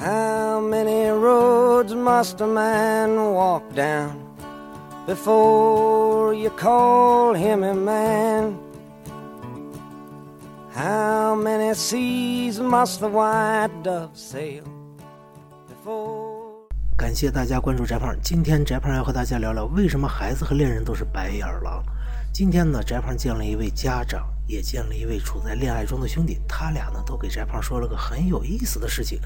How many roads must a man walk down before you call him a man? How many seas must the white dove sail before? 感谢大家关注翟胖。今天翟胖要和大家聊聊为什么孩子和恋人都是白眼狼。今天呢，翟胖见了一位家长。也见了一位处在恋爱中的兄弟，他俩呢都给翟胖说了个很有意思的事情。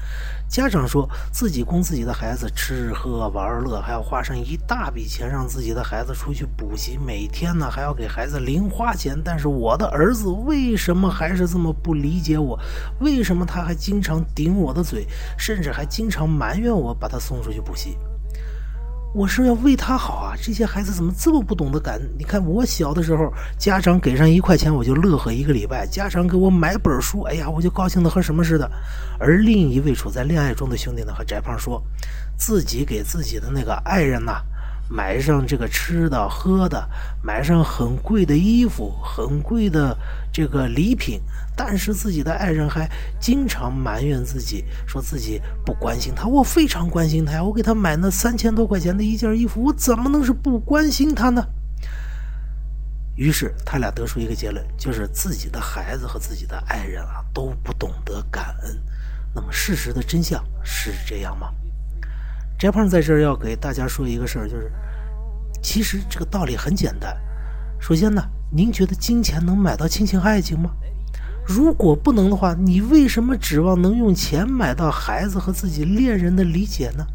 家长说自己供自己的孩子吃喝玩乐，还要花上一大笔钱让自己的孩子出去补习，每天呢还要给孩子零花钱。但是我的儿子为什么还是这么不理解我？为什么他还经常顶我的嘴，甚至还经常埋怨我把他送出去补习？我是要为他好啊！这些孩子怎么这么不懂得感恩？你看我小的时候，家长给上一块钱，我就乐呵一个礼拜；家长给我买本书，哎呀，我就高兴的和什么似的。而另一位处在恋爱中的兄弟呢，和翟胖说，自己给自己的那个爱人呐。买上这个吃的喝的，买上很贵的衣服，很贵的这个礼品，但是自己的爱人还经常埋怨自己，说自己不关心他。我非常关心他呀，我给他买那三千多块钱的一件衣服，我怎么能是不关心他呢？于是他俩得出一个结论，就是自己的孩子和自己的爱人啊都不懂得感恩。那么事实的真相是这样吗？翟胖在这儿要给大家说一个事儿，就是。其实这个道理很简单。首先呢，您觉得金钱能买到亲情爱情吗？如果不能的话，你为什么指望能用钱买到孩子和自己恋人的理解呢？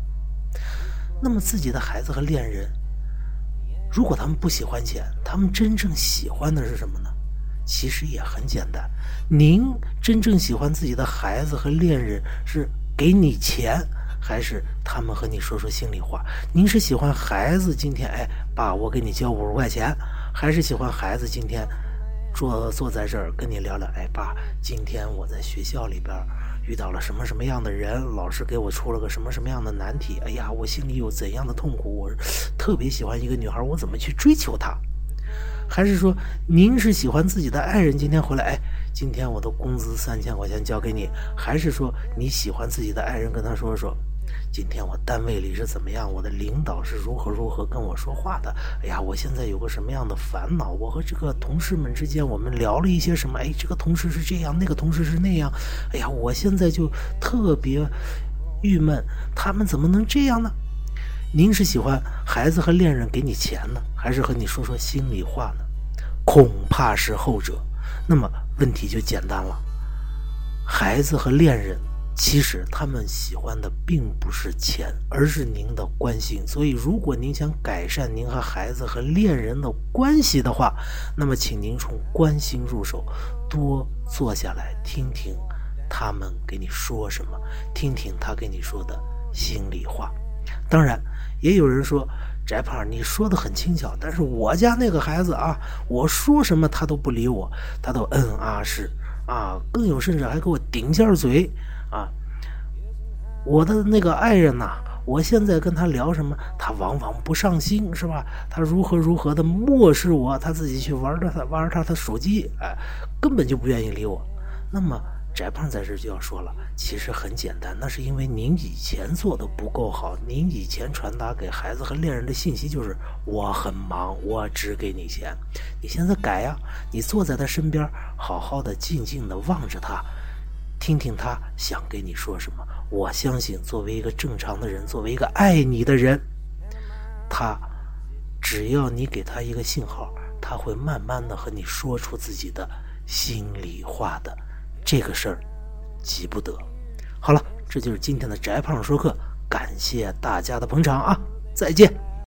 那么自己的孩子和恋人，如果他们不喜欢钱，他们真正喜欢的是什么呢？其实也很简单。您真正喜欢自己的孩子和恋人是给你钱。还是他们和你说说心里话。您是喜欢孩子今天哎，爸，我给你交五十块钱，还是喜欢孩子今天坐坐在这儿跟你聊聊？哎，爸，今天我在学校里边遇到了什么什么样的人，老师给我出了个什么什么样的难题？哎呀，我心里有怎样的痛苦？我特别喜欢一个女孩，我怎么去追求她？还是说您是喜欢自己的爱人今天回来？哎，今天我的工资三千块钱交给你。还是说你喜欢自己的爱人跟他说说？今天我单位里是怎么样？我的领导是如何如何跟我说话的？哎呀，我现在有个什么样的烦恼？我和这个同事们之间，我们聊了一些什么？哎，这个同事是这样，那个同事是那样。哎呀，我现在就特别郁闷，他们怎么能这样呢？您是喜欢孩子和恋人给你钱呢，还是和你说说心里话呢？恐怕是后者。那么问题就简单了，孩子和恋人。其实他们喜欢的并不是钱，而是您的关心。所以，如果您想改善您和孩子和恋人的关系的话，那么请您从关心入手，多坐下来听听他们给你说什么，听听他给你说的心里话。当然，也有人说，翟胖你说的很轻巧，但是我家那个孩子啊，我说什么他都不理我，他都嗯啊是啊，更有甚至还给我顶下嘴。啊，我的那个爱人呐，我现在跟他聊什么，他往往不上心，是吧？他如何如何的漠视我，他自己去玩他玩他的手机，哎，根本就不愿意理我。那么翟胖在这就要说了，其实很简单，那是因为您以前做的不够好，您以前传达给孩子和恋人的信息就是我很忙，我只给你钱。你现在改呀，你坐在他身边，好好的静静的望着他。听听他想跟你说什么。我相信，作为一个正常的人，作为一个爱你的人，他只要你给他一个信号，他会慢慢的和你说出自己的心里话的。这个事儿急不得。好了，这就是今天的翟胖说课，感谢大家的捧场啊！再见。